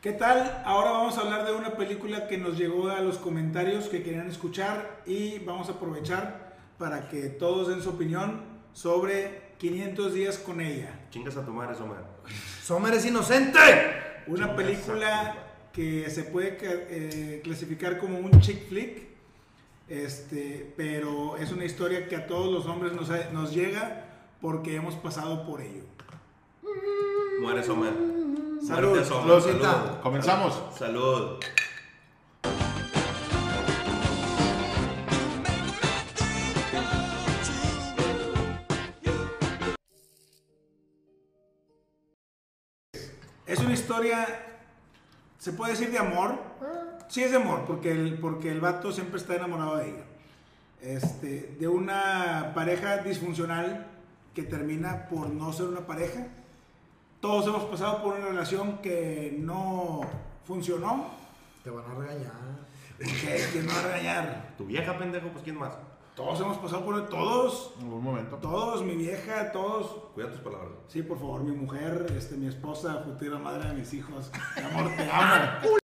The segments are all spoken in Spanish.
¿Qué tal? Ahora vamos a hablar de una película que nos llegó a los comentarios que querían escuchar y vamos a aprovechar para que todos den su opinión sobre 500 días con ella. Chingas a tu madre, Sommer. Sommer es inocente. Una Chingas película que se puede eh, clasificar como un chick flick, este, pero es una historia que a todos los hombres nos, nos llega porque hemos pasado por ello. Muere Sommer. Salud. Comenzamos. Salud. Es una historia, se puede decir de amor. Sí es de amor, porque el, porque el vato siempre está enamorado de ella. Este, de una pareja disfuncional que termina por no ser una pareja. Todos hemos pasado por una relación que no funcionó. Te van a regañar. Que no va a regañar. Tu vieja, pendejo, pues ¿quién más? Todos hemos pasado por todos, En algún momento. todos, mi vieja, todos. Cuida tus palabras. Sí, por favor, mi mujer, este, mi esposa, futura madre de mis hijos. Mi amor, te amo.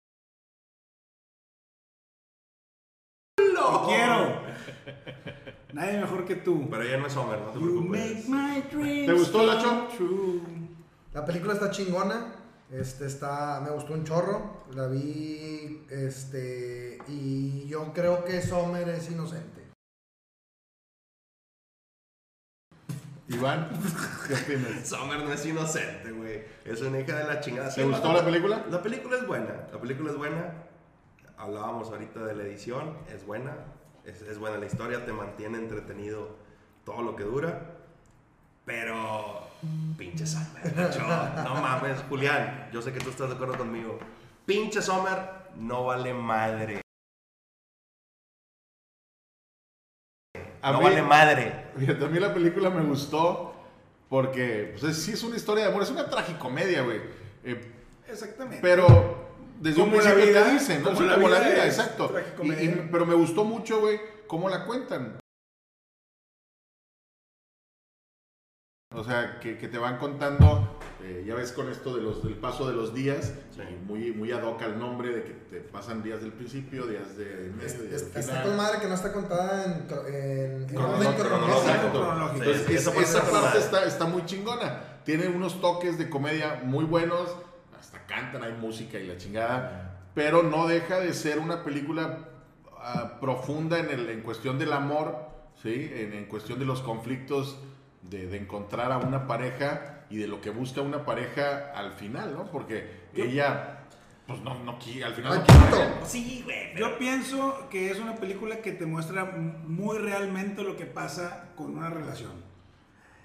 Te quiero. Nadie mejor que tú. Pero ella no es Sommer, no te You preocupes. make my dreams ¿Te gustó, Lacho? true. La película está chingona. Este está, me gustó un chorro. La vi, este, y yo creo que Sommer es inocente. Iván, ¿qué opinas? Sommer no es inocente, güey. Es una hija de la chingada. ¿Te gustó la película? La película es buena. La película es buena. Hablábamos ahorita de la edición. Es buena. Es, es buena la historia. Te mantiene entretenido todo lo que dura. Pero. Pinche Sommer. No mames, Julián. Yo sé que tú estás de acuerdo conmigo. Pinche Sommer no vale madre. A no mí- vale madre. A mí la película me gustó porque pues, es- sí es una historia de amor, es una tragicomedia, güey. Eh, Exactamente. pero desde un la principio vida, te dicen, ¿no? como Sí, la como la vida vida, es exacto. tragicomedia. Y- y- pero me gustó mucho, güey, cómo la cuentan. O sea, que, que te van contando, eh, ya ves con esto de los, del paso de los días, Sí. y muy, muy ad hoc al nombre de que te pasan días del principio, días de medio, Es- días es- está con madre que no está contada en, en, en Cronológico, orden cronológico. cronológico. Cronológico. Sí, Entonces, esa esa, parte esa está parte está, está muy chingona. Tiene unos toques de comedia muy buenos. Hasta cantan, hay música y la chingada. Pero no deja de ser una película ah, profunda en, el, en cuestión del amor, ¿sí? en, en cuestión de los conflictos de, de encontrar a una pareja y de lo que busca una pareja al final, ¿no? Porque ella, pues no, no al final no quiere. Sí, güey. Yo pienso que es una película que te muestra muy realmente lo que pasa con una relación.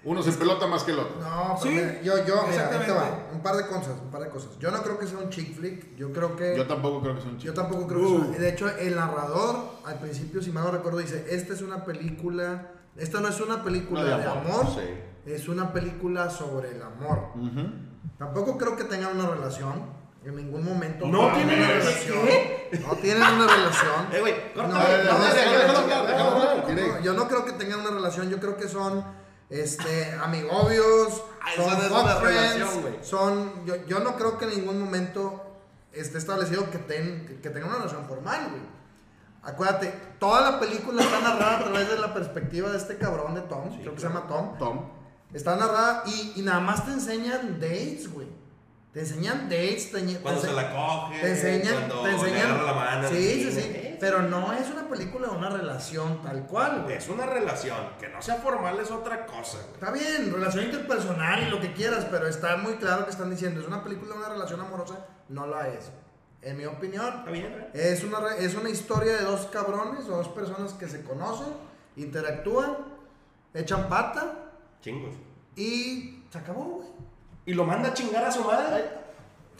Uno se pelota más que el otro. No, pero Sí, mira, yo, yo, mira, ahí te va. Un par de cosas, un par de cosas. Yo no creo que sea un chick flick. Yo creo que. Yo tampoco creo que sea un Yo chico. tampoco creo que Uh. sea. De hecho, el narrador, al principio, si mal no recuerdo, dice: Esta es una película. Esta no es una película de, de amor, amor, sí. es una película sobre el amor. Tampoco creo que tengan una relación. En ningún momento. ¿No tienen una relación. No tienen una relación. Eh, güey, Yo no creo que tengan una relación, yo creo que son este amigobios, Ah, son es una friends, relación, son yo, yo no creo que en ningún momento esté establecido que, ten, que, que tengan una relación formal, güey. Acuérdate, toda la película está narrada a través de la perspectiva de este cabrón de Tom, creo que se llama Tom. Tom. Está narrada y, y nada más te enseñan dates, güey. Te enseñan dates, te, Cuando se la coge, te enseñan, cuando te le enseñan. agarra la mano. sí, sí, sí. Pero no es una película de una relación tal cual, güey. Es una relación. Que no sea formal es otra cosa, güey. Está bien, relación interpersonal y lo que quieras, pero está muy claro que están diciendo, es una película de una relación amorosa, no la es. En mi opinión, Está bien, güey. es una, es una historia de dos cabrones o dos personas que se conocen, interactúan, echan pata Chingos. y se acabó, güey. Y lo manda a chingar a su madre.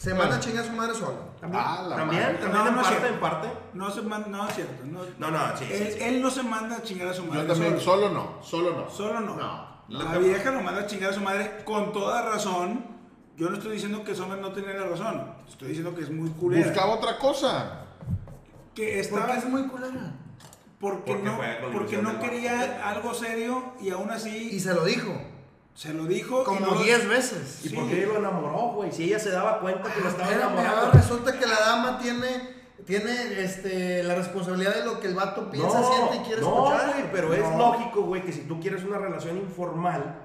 Se manda a chingar a su madre solo. También. Ah, la también, madre. también No, en no es parte, en parte. No se manda, no es cierto. No, No, no, sí, sí, él, sí. él no se manda a chingar a su madre. Yo también, solo. solo no, solo no. Solo no. No. La vieja lo manda a chingar a su madre con toda razón. Yo no estoy diciendo que Sommer no tenía la razón. Estoy diciendo que es muy culera. Buscaba otra cosa. que ¿Por estaba, qué es muy culera? porque, Porque no, porque no quería algo serio y aún Y así se lo dijo. Se lo dijo. Como no lo- 10 veces. ¿Y Sí. por qué lo enamoró, güey? Si ella se daba cuenta que lo estaba enamorando. resulta que la dama tiene, tiene este, la responsabilidad de lo que el vato piensa, siente y quiere no, escuchar. güey, pero es No. lógico, güey, que si tú quieres una relación informal,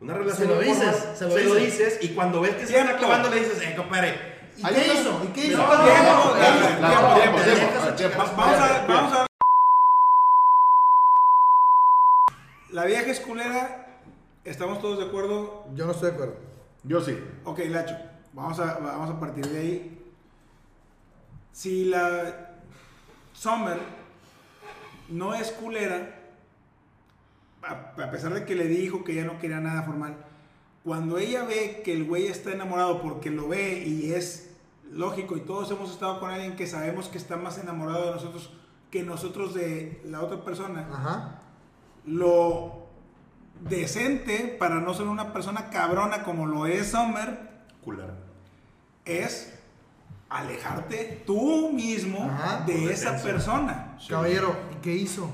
una relación lo informal, dices, se lo dices. dices. y cuando ves que se está Tiempo. clavando le dices, eh, compadre, ¿Y qué hizo? ¿Y qué hizo? No. Vamos a, vamos a. La vieja es culera. ¿Estamos todos de acuerdo? Yo no estoy de acuerdo. Yo sí. Ok, Lacho. Vamos a, vamos a partir de ahí. Si la Summer no es culera, a, a pesar de que le dijo que ya no quería nada formal, cuando ella ve que el güey está enamorado porque lo ve y es lógico y todos hemos estado con alguien que sabemos que está más enamorado de nosotros que nosotros de la otra persona, Ajá. lo decente para no ser una persona cabrona como lo es Summer es alejarte tú mismo Ajá, de esa persona. Caballero, ¿y qué hizo?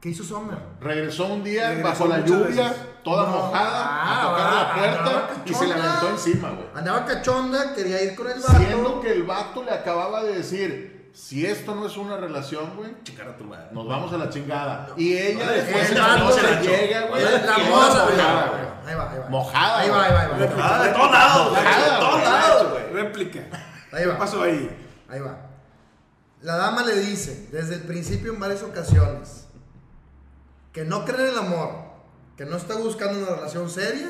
¿Qué hizo Sommer? Regresó un día Regresó bajo la lluvia, veces. toda No. mojada, Ah, a tocar la puerta y se le aventó encima, güey. Andaba cachonda, quería ir con el vato. Siendo que el vato le acababa de decir, si esto no es una relación, güey, a tu madre. nos vamos a la chingada. Y ella No, después la se le llega, güey. La toda güey. mojada. Ahí va, ahí va. Mojada, Ahí va, ahí va, ahí va. Ah, de todos lados, güey, Mojada, de todos lados, güey. Réplica. Ahí ¿Qué va. pasó ahí? Ahí va. La dama le dice, desde el principio en varias ocasiones, que no cree en el amor, que no está buscando una relación seria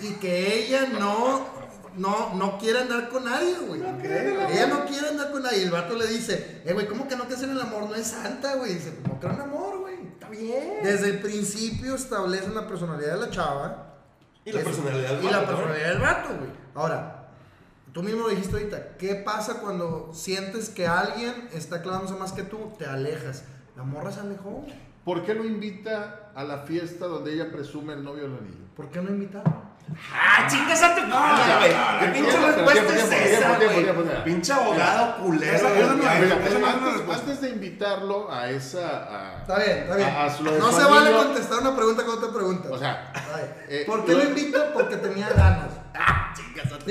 y que ella no, no, no quiere andar con nadie, güey. ella no quiere andar con nadie. Y el vato le dice, eh, güey, ¿cómo que no crees en el amor? No es santa, güey. Dice, no creo en amor, güey. Está bien. Desde el principio establecen la personalidad de la chava. Y la Es- personalidad del Y la vato, ¿no? personalidad del vato, güey. Ahora, tú mismo lo dijiste ahorita. ¿Qué pasa cuando sientes que alguien está clavándose más que tú? Te alejas. La morra se alejó. ¿Por qué lo invita a la fiesta donde ella presume el novio del anillo? ¿Por qué no invitarlo? Ah, chingas a tu madre, güey. ¿Qué pinche respuesta es esa, güey? Pinche abogado culero. No no antes, de invitarlo a esa... a- Está bien, está bien. no se vale contestar una pregunta con otra pregunta. O sea, eh, ¿Por qué lo- invito? Porque tenía ganas. Chingas a tu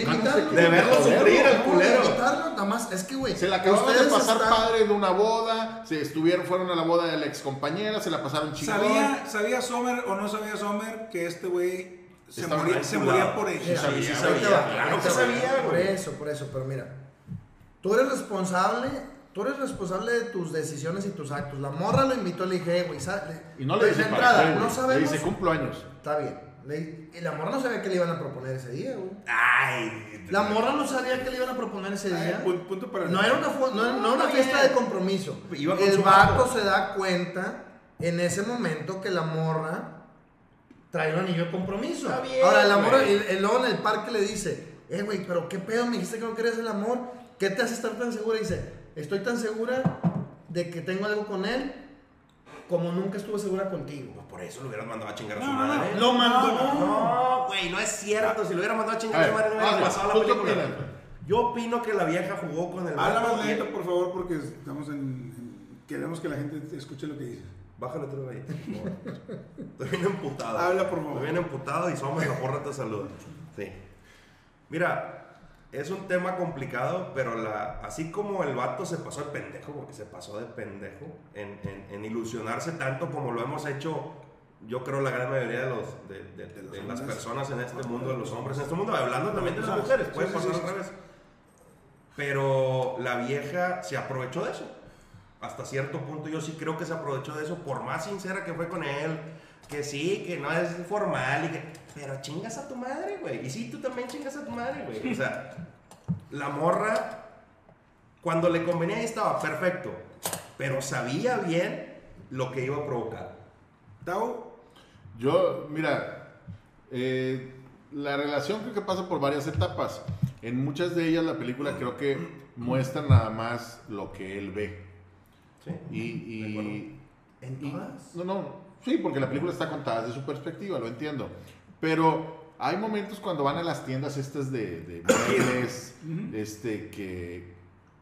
De verlo sufrir, el No, culero. De invitarlo, nada más. Es que, güey. Se la acababan de pasar padre de una boda, se estuvieron, fueron a la boda de la ex compañera, se la pasaron chingón. ¿Sabía, ¿Sabía Sommer o no sabía Sommer que este güey se, moría, se moría por ella? Mira, sí sabía, claro que sabía, Por eso, por eso, pero mira. Tú eres responsable, tú eres responsable de tus decisiones y tus actos. La morra lo invitó, le dije, "Eh, güey, sale. Y no le dice para entrada, qué, no güey. sabemos. Le dice cumplo años. Está bien. Le- y la morra no sabía que le iban a proponer ese día, güey. Ay. La morra no sabía que le iban a proponer ese día. pu- punto para No era una, no, era- no era una está fiesta de compromiso. Iba El vato. se da cuenta en ese momento que la morra trae un anillo de compromiso. Está bien, Ahora, morra, güey. el, el luego en el parque le dice, eh, güey, pero qué pedo, me dijiste que no querías el amor. ¿Qué te hace estar tan segura? Y dice, estoy tan segura de que tengo algo con él como nunca estuve segura contigo. Pues por eso lo hubieras mandado a chingar a su madre. Lo mandó. No, güey, no es cierto. Si lo hubiera mandado a chingar A a su madre, no hubiera pasado la ¿tú qué película. Yo opino que la vieja jugó con el Habla más lento, por favor, porque estamos en- Queremos que la gente escuche lo que dices. Bájale por favor. Estoy bien emputado. Habla, por favor. Estoy bien emputado y somos la porra te saluda. Sí. Mira, es un tema complicado, pero la, así como el vato se pasó de pendejo, porque se pasó de pendejo en, en- en ilusionarse tanto como lo hemos hecho, yo creo la gran mayoría de, los, de, de- de- de las personas en este mundo, de los hombres en este mundo, hablando también de las mujeres, puede pasar al revés. Pero la vieja se aprovechó de eso. Hasta cierto punto yo sí creo que se aprovechó de eso, por más sincera que fue con él, que sí, que no es formal y que... Pero chingas a tu madre, güey. Y sí, tú también chingas a tu madre, güey. O sea, la morra, cuando le convenía ahí estaba perfecto, pero sabía bien lo que iba a provocar. Tao, Yo, mira, eh, la relación creo que pasa por varias etapas. En muchas de ellas la película creo que muestra nada más lo que él ve. ¿Sí? Y, De ¿En y- todas? no, no, sí, porque la película está contada desde su perspectiva, lo entiendo. Pero hay momentos cuando van a las tiendas estas de, de muebles, este, que,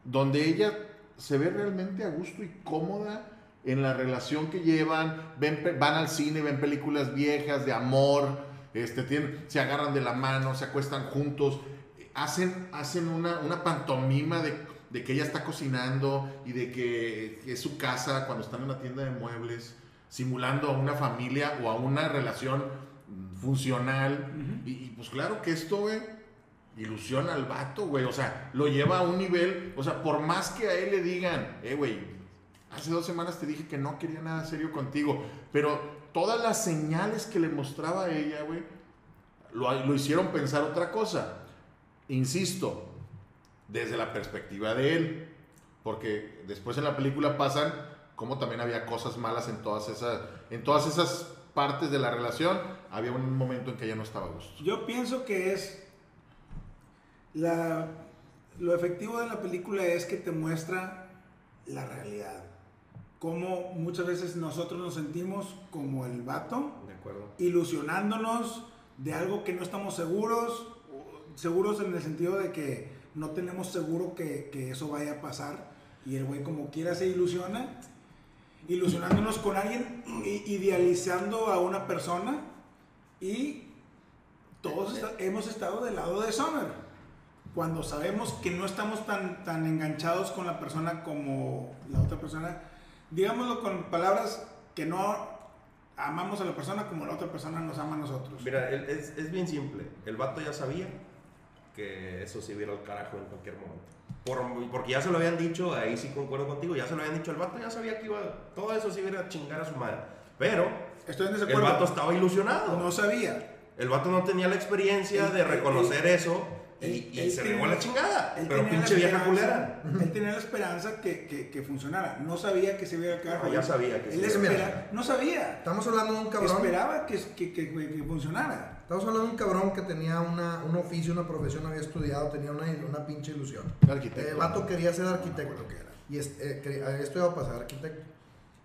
donde ella se ve realmente a gusto y cómoda en la relación que llevan, ven, van al cine, ven películas viejas de amor, este, tienen, se agarran de la mano, se acuestan juntos, hacen, hacen una, una pantomima de, de que ella está cocinando y de que, es su casa cuando están en la tienda de muebles, simulando a una familia o a una relación funcional. y, y, pues claro que esto, güey, ilusiona al vato, güey. O sea, lo lleva a un nivel, o sea, por más que a él le digan, eh, güey, hace dos semanas te dije que no quería nada serio contigo, pero todas las señales que le mostraba a ella, güey, lo, lo hicieron pensar otra cosa. Insisto, desde la perspectiva de él, porque después en la película pasan como también había cosas malas en todas esas, en todas esas partes de la relación, había un momento en que ella no estaba a gusto. Yo pienso que es la, lo efectivo de la película es que te muestra la realidad. Cómo muchas veces nosotros nos sentimos como el vato, De acuerdo. ilusionándonos de algo que no estamos seguros, seguros en el sentido de que no tenemos seguro que, que eso vaya a pasar. Y el güey como quiera se ilusiona, ilusionándonos con alguien, idealizando a una persona y todos hemos estado del lado de Summer. Cuando sabemos que no estamos tan, tan enganchados con la persona como la otra persona, digámoslo con palabras que no amamos a la persona como la otra persona nos ama a nosotros. Mira, es, es bien simple. El vato ya sabía que eso se iba a ir al carajo en cualquier momento. Por- porque ya se lo habían dicho, ahí sí concuerdo contigo, ya se lo habían dicho. El vato ya sabía que iba, todo eso se iba a a chingar a su madre. Pero Estoy en el vato estaba ilusionado. no sabía. El vato no tenía la experiencia Él- de reconocer eso y, él- y él se a la chingada. Pero pinche vieja culera. Él tenía la esperanza que, que, que funcionara. No sabía que se iba a quedar. No, ya sabía que Él sí. espera- Mira. no sabía. Estamos hablando de un cabrón. Esperaba que, que, que, que funcionara. Estamos hablando de un cabrón que tenía una, un oficio, una profesión, había estudiado, tenía una, una pinche ilusión. Arquitecto. El vato quería ser arquitecto. Y es- eh, quería- había estudiado para ser arquitecto.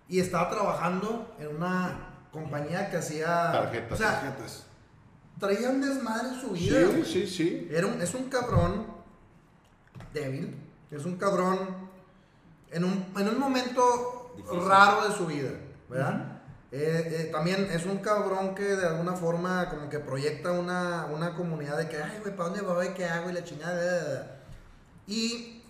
Y estaba trabajando en una compañía que hacía. Tarjetas. O sea, Tarjetas. traía un desmadre en su vida. Sí, güey. sí, sí. Era un- es un cabrón débil. Es un cabrón en un, en un momento Difícil. raro de su vida, ¿verdad? Eh, eh, también es un cabrón que de alguna forma como que proyecta una, una comunidad de que, ay, güey, ¿para dónde voy? ¿Qué hago? Y la chingada. Y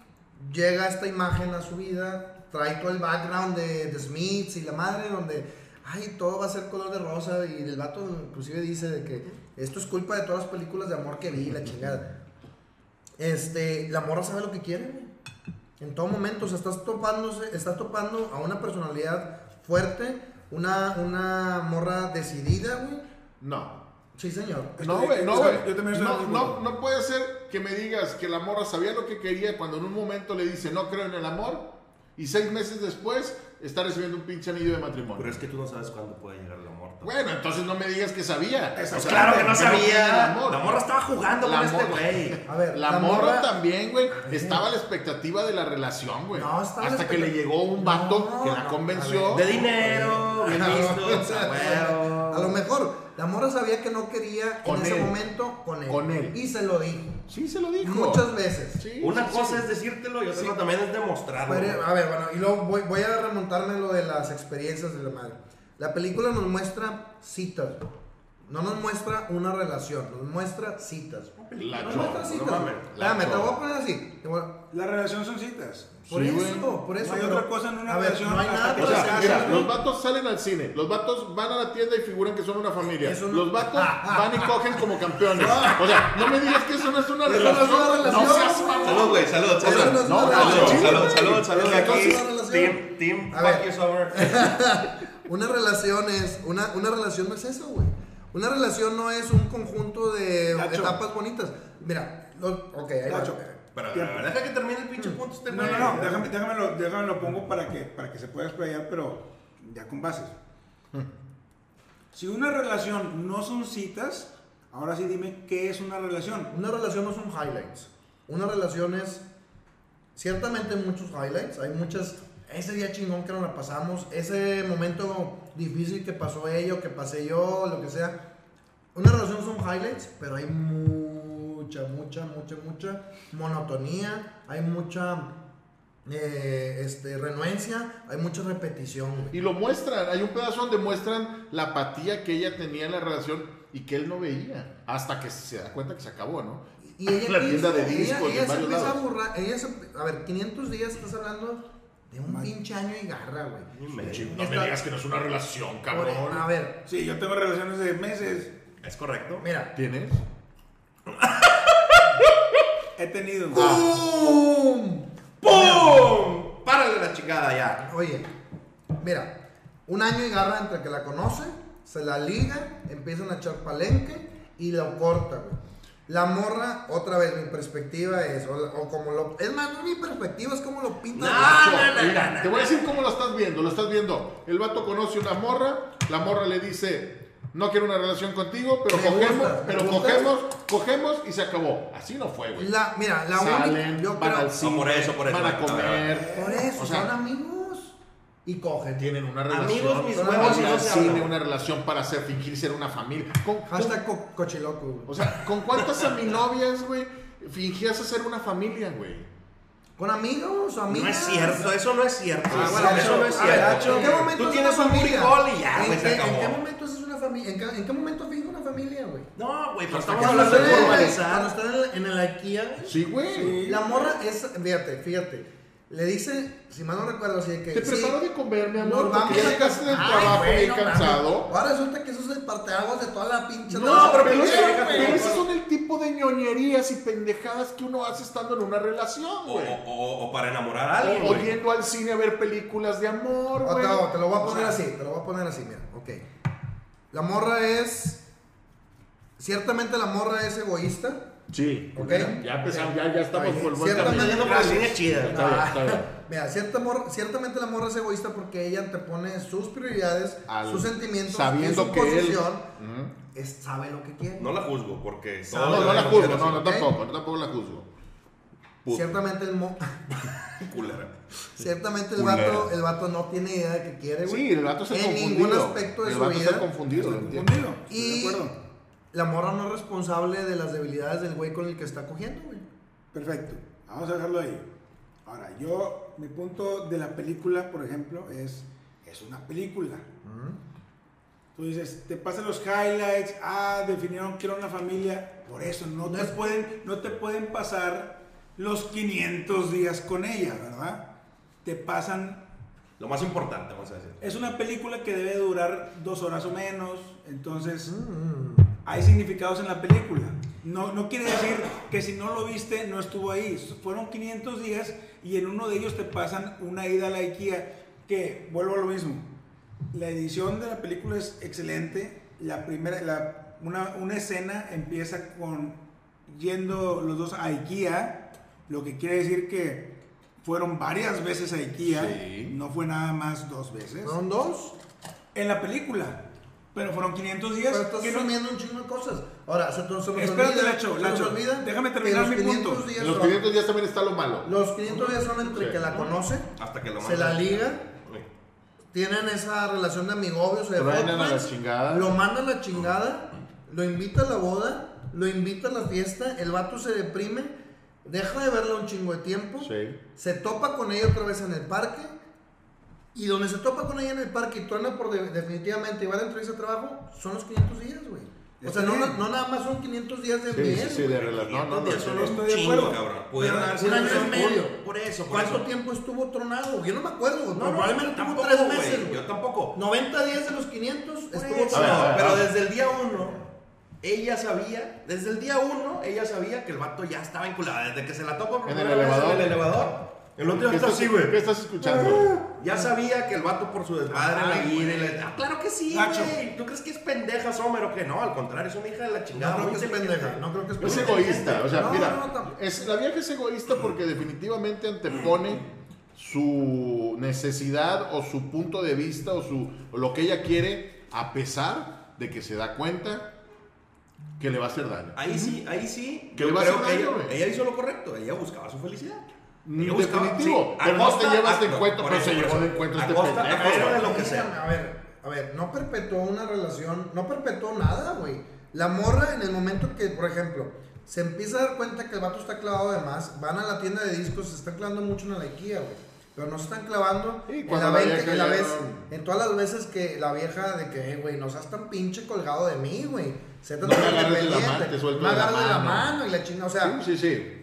llega esta imagen a su vida, trae todo el background de, de Smiths y la madre, donde, ay, todo va a ser color de rosa. Y el vato inclusive dice de que esto es culpa de todas las películas de amor que vi, la chingada. Este, la morra sabe lo que quiere, güey. En todo momento, o sea, estás topándose, estás topando a una personalidad fuerte, una, una morra decidida, güey. No. Sí, señor. No, güey, no, güey. yo también estoy No, no, no puede ser que me digas que la morra sabía lo que quería cuando en un momento le dice no creo en el amor y seis meses después está recibiendo un pinche anillo de matrimonio. Pero es que tú no sabes cuándo puede llegar el amor. Bueno, entonces no me digas que sabía. Sea, claro que no sabía. La morra estaba jugando La con este morra- güey. A ver, La, morra, también, güey, estaba a la expectativa de la relación, güey. No, estaba Hasta que le llegó un vato No, que la convenció. ver. De dinero, bien visto, o sea. A lo mejor, la morra sabía que no quería Con en ese momento con él. Con él. Y se lo dijo. Sí, se lo dijo. Muchas veces. Sí, Una sí, cosa sí. es decírtelo y otra cosa también es demostrarlo. Pero, a ver, bueno, y luego voy, voy a remontarme a lo de las experiencias de la madre. La película nos muestra citas. No nos muestra una relación, nos muestra citas. La Nos chorra, muestra no citas. mames. La Espérame, te chorra. voy a poner así. Te voy a- La relación son citas. Por Sí, eso, güey. por eso. No hay pero- otra cosa en una a ver, relación no hay hasta nada que O para se sea, hacer, mira, güey. los vatos salen al cine, los vatos van a la tienda y figuran que son una familia. Eso no- Los vatos van y cogen como campeones. O sea, no me digas que eso no es una Eso no es relación. una relación, No seas. Salud, güey, salud, salud. Salud, salud, salud, salud. Team, team, A fuck ver. you, Summer. Una relación es. Una, una relación no es eso, güey. Una relación no es un conjunto de etapas bonitas. Mira, lo- ok, ahí va. Deja que termine el pinche punto este No, no, no, déjame, déjame, lo, déjame lo pongo para que, para que se pueda explayar, pero ya con bases. Si una relación no son citas, ahora sí dime qué es una relación. Una relación no son highlights. Una relación es. Ciertamente muchos highlights. Hay muchas. Ese día chingón que nos la pasamos. Ese momento difícil que pasó ella que pasé yo, lo que sea. Una relación son highlights, pero hay mucha, mucha, mucha, mucha monotonía. Hay mucha. eh, este, renuencia. Hay mucha repetición. güey. Y lo muestran, hay un pedazo donde muestran la apatía que ella tenía en la relación y que él no veía. Hasta que se da cuenta que se acabó, ¿no? Y ella, La ¿qué tienda de discos ella, en se empieza a lados. burlar. Ella se, a ver, 500 días estás hablando de un pinche año y garra, güey. No me digas que no es una relación, Por- cabrón. A ver, Sí, yo tengo relaciones de meses. ¿Es correcto? mira. ¿Tienes? He tenido. ¡Pum! ¡Pum! ¡Párale la chingada ya! Oye, mira, un año y garra entre que la conoce, se la liga, empiezan a echar palenque y lo corta, güey. La morra, otra vez, mi perspectiva es, o, o como lo. Es más, no mi perspectiva, es como lo pinta. No, la- no, no, Mira, no, no. te voy a decir cómo lo estás viendo. Lo estás viendo. El vato conoce una morra, la morra le dice, no quiero una relación contigo, pero Me cogemos, gusta, pero cogemos, cogemos y se acabó. Así no fue, güey. La, mira, la Salen, única. Yo van creo. al cine, por eso, por eso. van a comer. Por eso, O sea, son amigos. Y cogen. tienen una relación. Amigos, mis se cine, hablan. una relación para hacer fingir ser una familia. ¿Con, con- Hashtag co- cochiloco, güey. o sea, ¿con cuántas aminovias, güey, fingías hacer una familia, güey? Con amigos, amigas. No es cierto, eso no es cierto. Ah, eso, no es cierto. ¿En qué momento Tú tienes una un familia? buricol y ya, ¿En güey, qué-. ¿En qué momento es una familia? ¿En qué, en qué momento finge una familia, güey? No, güey, pero estamos hablando de en- Cuando formalizar. están en el, en el IKEA, güey, Sí, güey. la morra es, fíjate, fíjate, le dice, si mal no recuerdo, así de que... Te sí, preparo de comer, mi amor, nos vamos porque ya a llegaste del trabajo bien no cansado. Ahora resulta que eso es el parteaguas de toda la pinche... No, relación. pero Pero, Pero esos son el tipo de ñoñerías y pendejadas que uno hace estando en una relación, O, güey. o- o para enamorar a alguien, O, o yendo al cine a ver películas de amor, O güey. te, o te lo voy a O poner sea, así, te lo voy a poner así, mira, ok. La morra es... Ciertamente la morra es egoísta. Sí. Ok. Ya empezamos, ya, ya estamos Oye, por buen camino. Es chida. Está bien, está bien. Mira, cierta mor- ciertamente la morra es egoísta porque ella te pone sus prioridades, Al- sus sentimientos, sabiendo y su que él- posición. Ujú. Es, sabe lo que quiere. No la juzgo, porque No, No, no la juzgo, no, no tampoco, no tampoco la juzgo. Puto. Ciertamente el, mo- Culera. ciertamente el vato, el vato no tiene idea de qué quiere, güey. Sí, el vato está En confundido. ningún aspecto de el su vato vida. está confundido. Estoy Y de acuerdo. La morra no es responsable de las debilidades del güey con el que está cogiendo, güey. Perfecto. Vamos a dejarlo ahí. Ahora, yo, mi punto de la película, por ejemplo, es, es una película. Tú dices, te pasan los highlights, ah, definieron que era una familia, por eso no, No te, es- pueden, no te pueden pasar los 500 días con ella, ¿verdad? Te pasan, Lo más importante, vamos a decir. es una película que debe durar dos horas o menos, entonces. Hay significados en la película. No, no quiere decir que si no lo viste no estuvo ahí. Fueron 500 días y en uno de ellos te pasan una ida a la IKEA que, vuelvo a lo mismo, la edición de la película es excelente. La primera, la- una, una escena empieza con yendo los dos a IKEA, lo que quiere decir que fueron varias veces a IKEA, Sí. no fue nada más dos veces. ¿Son dos? En la película, pero fueron 500 días. Pero estás que no- un chingo de cosas. Ahora, se, te- se nos Espérate, olvida, Lacho, se nos Lacho, olvida déjame terminar los mi 500 punto. los son- 500 días también está lo malo. Los 500 días son entre Sí. que la conoce, Hasta que lo se la mandan. liga, Uy. tienen esa relación de amigobios de Truenan a la chingada. Lo manda a la chingada, lo invita a la boda, lo invita a la fiesta, el vato se deprime, deja de verla un chingo de tiempo, Sí. se topa con ella otra vez en el parque, y donde se topa con ella en el parque y truena por de- definitivamente y va a la entrevista de trabajo, son los 500 días, güey. O sea, no, bien. no nada más son 500 días de Sí, miel, sí, sí, de relación. No, no, no. Estoy de acuerdo. cabrón. Pudieron Pero Un año y medio. Por eso, por ¿Cuánto eso. tiempo estuvo tronado? Yo no me acuerdo. No, no, probablemente tuvo tampoco, tres meses. Yo tampoco. 90 días de los 500 Por estuvo ver, pero desde el día uno, ella sabía, desde el día uno, ella sabía que el vato ya estaba vinculado. Desde que se la tocó por ¿En el elevador? En el elevador. El otro ¿Qué día está estás, así, güey. ¿Qué estás escuchando? Ya sabía que el vato por su desmadre Ay, la güey. la... Ah, claro que sí, güey. ¿Tú crees que es pendeja Sommer o qué? No, al contrario, es una hija de la chingada. No creo que es pendeja, no creo que es Es pendeja. egoísta, o sea, No, mira, no, no, es, la vieja es egoísta porque definitivamente antepone su necesidad o su punto de vista o, su, o lo que ella quiere a pesar de que se da cuenta que le va a hacer daño. Ahí sí, ahí sí. ¿Qué yo le va a creo hacer que daño, ella, güey? ella hizo lo correcto. Ella buscaba su felicidad. Ni definitivo, sí, no te llevas de encuentro, pero se llevó de encuentro A este pendejo. de lo que sea. A ver, a ver, no perpetuó una relación, no perpetuó nada, güey. La morra en el momento que, por ejemplo, se empieza a dar cuenta que el vato está clavado de más, van a la tienda de discos, se está clavando mucho en la IKEA, güey. Pero no se están clavando Sí, en, la la en la vez, en todas las veces que la vieja de que, "Eh, güey, no seas tan pinche colgado de mí, güey. Tan No me agarres de la mano, te suelto me de la agarres de la mano". mano y la chinga, o sea, Sí, sí, sí.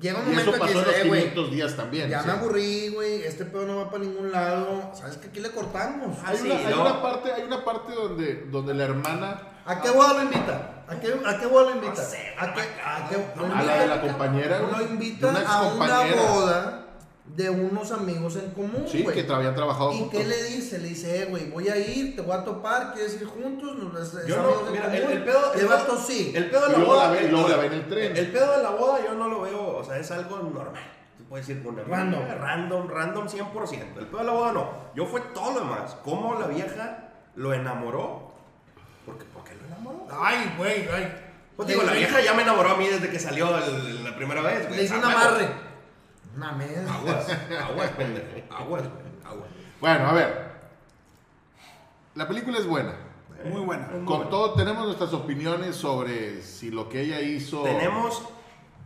Llega un Y eso momento en que pasó en los dices, eh, güey, 500 días también. ya sí. me aburrí, güey, este pedo no va para ningún lado, ¿sabes que Aquí le cortamos. Hay, sí, una, hay una parte, hay una parte donde, donde la hermana, ¿A qué boda lo invita? ¿A qué, a qué boda lo invita? No sé, ¿A qué, a qué- a la de la compañera, Lo invita a una boda de unos amigos en común, Sí, güey. que habían trabajado ¿Y juntos. qué le dice? Le dice, eh, güey, voy a ir, te voy a topar, ¿quieres ir juntos? Nos, es- es Yo amigos no, en mira, el, común". el pedo. El el pedo- vato sí. El pedo de la luego boda. ve- luego la ve en el tren. El pedo de la boda yo no lo veo, o sea, es algo normal. Tú puedes decir una Random. random, random 100%. El pedo de la boda no. Yo fue todo lo demás. ¿Cómo la vieja lo enamoró? Porque, ¿Por qué lo enamoró? Ay, güey, ay. Pues digo, la vieja ya me enamoró a mí desde que salió el- la primera vez, güey. Le hizo O un amarre. Mames. Aguas, aguas, pendejo. Aguas, aguas. Bueno, a ver. La película es buena. Muy buena. Muy Con buena. todo tenemos nuestras opiniones sobre si lo que ella hizo... Tenemos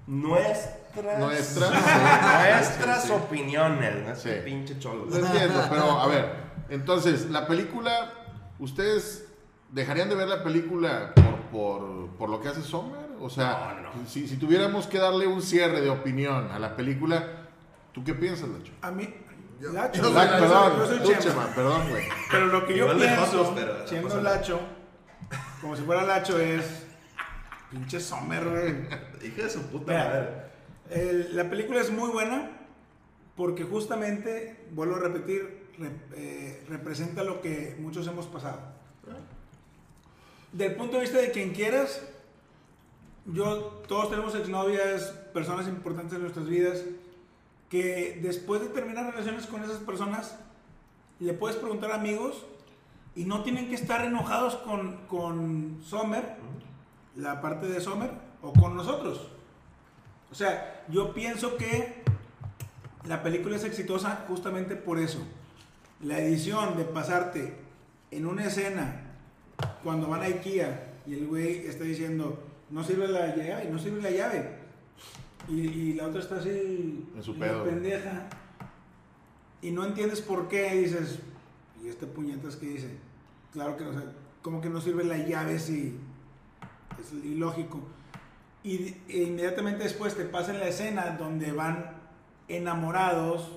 nuestras, Nuestras. nuestras Sí, sí. opiniones. ¿no? Sí. Pinche cholo. Lo entiendo, pero a ver. Entonces, la película, ¿ustedes dejarían de ver la película por, por, por lo que hace Sommer? O sea, No, no, no. Si, si tuviéramos que darle un cierre de opinión a la película, ¿tú qué piensas, Lacho? A mí, Yo- Lacho, yo soy Lacho, Lacho, perdón, yo soy tú, Chema. Chema, perdón, güey. Pero lo que yo pienso, siendo. Lacho, como si fuera Lacho, es pinche Sommer, güey. Hija de su puta Mira, madre. el- la película es muy buena porque justamente, vuelvo a repetir, re- eh, representa lo que muchos hemos pasado. Del punto de vista de quien quieras, yo, todos tenemos exnovias, personas importantes en nuestras vidas, que después de terminar relaciones con esas personas, le puedes preguntar a amigos y no tienen que estar enojados con, con Sommer, la parte de Sommer, o con nosotros. O sea, yo pienso que la película es exitosa justamente por eso. La edición de pasarte en una escena cuando van a IKEA y el güey está diciendo, no sirve la llave, no sirve la llave. Y, y la otra está así, En su pedo. pendeja. Y no entiendes por qué, y dices, ¿y este puñetas que dice? Claro que no, o sea, como que no sirve la llave si es ilógico. Y e inmediatamente después te pasa en la escena donde van enamorados,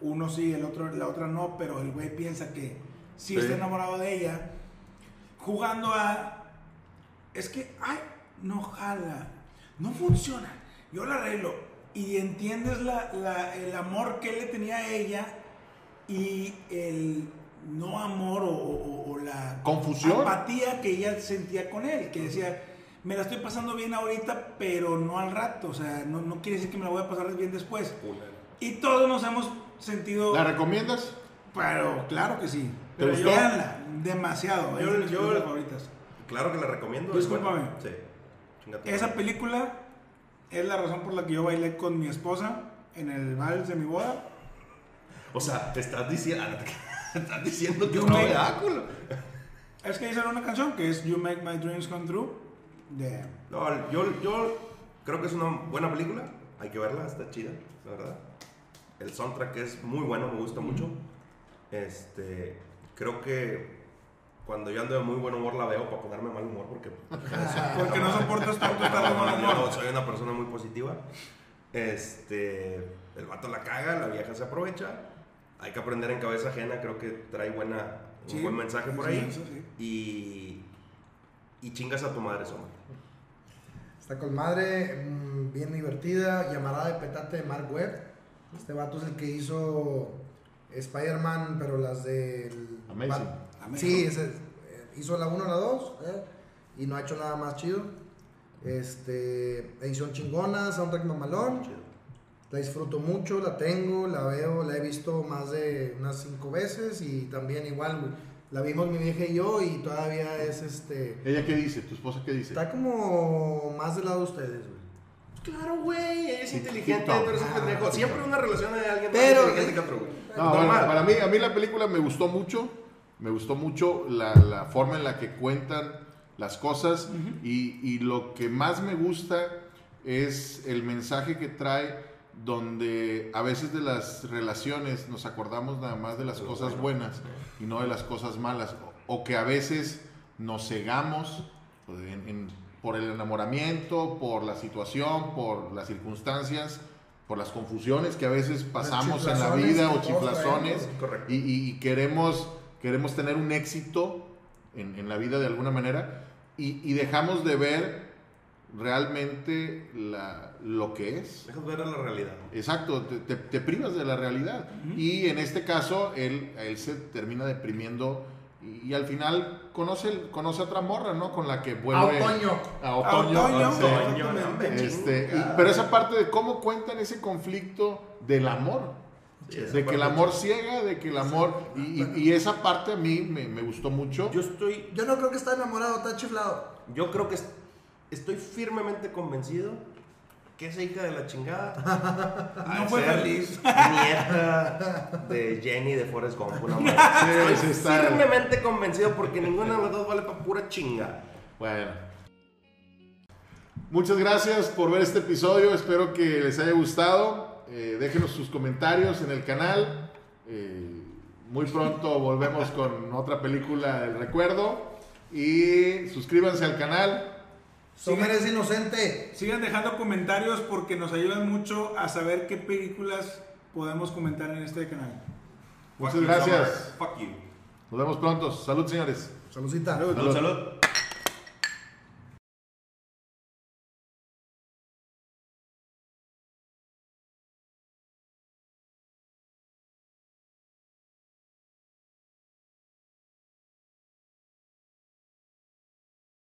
uno sí, el otro, la otra no, pero el güey piensa que sí, Sí. está enamorado de ella, jugando a, es que, ay, no jala, no funciona, yo la arreglo, y entiendes la, la- el amor que él le tenía a ella y el no amor o, o- o la Confusión. apatía que ella sentía con él, que decía, me la estoy pasando bien ahorita, pero no al rato, o sea, no, no quiere decir que me la voy a pasar bien después. Y todos nos hemos sentido, ¿La recomiendas? pero claro que sí. ¿Te Pero gustó? véanla, demasiado. Yo- yo- favoritas. Claro que la recomiendo. es Discúlpame. buena. Sí. Esa película es la razón por la que yo bailé con mi esposa en el vals de mi boda. O sea, te estás diciendo. estás diciendo que es un oráculo. Es que hicieron una canción que es You Make My Dreams Come True. De, No, yo, yo creo que es una buena película. Hay que verla, está chida, la verdad. El soundtrack es muy bueno, me gusta mucho. Este, creo que cuando yo ando de muy buen humor la veo para ponerme mal humor porque porque no soportas tanto estar de No, mal yo humor. soy una persona muy positiva. Este, el vato la caga, la vieja se aprovecha. Hay que aprender en cabeza ajena, creo que trae buena, un Sí, buen mensaje por ahí. sí. Y, y chingas a tu madre, Soma. Está con madre, mm, bien divertida, llamarada de petate de Mark Webb. Este vato es el que hizo Spider-Man, pero las del... Amazing. Amazing. Sí, ese, eh, hizo la 1 la 2 y no ha hecho nada más chido. Este, edición chingona, soundtrack mamalón. La disfruto mucho, la tengo, la veo, la he visto más de unas cinco veces y también igual, güey, la vimos mi vieja y yo y todavía es este... ¿Ella qué dice? ¿Tu esposa qué dice? Está como más del lado de ustedes, güey. Claro, güey, es Sí, inteligente, tú eres un pendejo. Siempre una relación de alguien Pero- más inteligente que otro, güey. No, bueno, para mí, a mí la película me gustó mucho. Me gustó mucho la, la forma en la que cuentan las cosas. y, y lo que más me gusta es el mensaje que trae donde a veces de las relaciones nos acordamos nada más de las cosas bueno. buenas y no de las cosas malas, o, o que a veces nos cegamos en- en- por el enamoramiento, por la situación, por las circunstancias, por las confusiones que a veces pasamos en la vida o chiflazones y queremos, queremos tener un éxito en, en la vida de alguna manera y, y dejamos de ver realmente la- lo que es. Dejas ver a la realidad. Exacto, te, te- te privas de la realidad. Y en este caso, él, él se termina deprimiendo y, y al final conoce, conoce a otra morra, ¿no? Con la que A vuelve otoño. a otoño. A otoño. Sí. Otoño, no, hombre, Este, y- pero esa parte de cómo cuentan ese conflicto del amor. De que el amor ciega, de que el amor... Y, y- y esa parte a mí me, me gustó mucho. Yo estoy Yo no creo que está enamorado, está chiflado. Yo creo que es- estoy firmemente convencido que esa hija de la chingada No de fue feliz. nieta de Jenny de Forrest Gump. una madre. Sí, sí, estoy está- firmemente convencido porque ninguna de las dos vale para pura chinga. Bueno. Muchas gracias por ver este episodio. Espero que les haya gustado. Eh, déjenos sus comentarios en el canal. Eh, muy pronto volvemos con otra película del recuerdo. Y suscríbanse al canal. Tú eres inocente. Sigan dejando comentarios porque nos ayudan mucho a saber qué películas podemos comentar en este canal. Muchas gracias. Fuck you. Nos vemos pronto. Salud, señores. Saludcita. Salud, salud.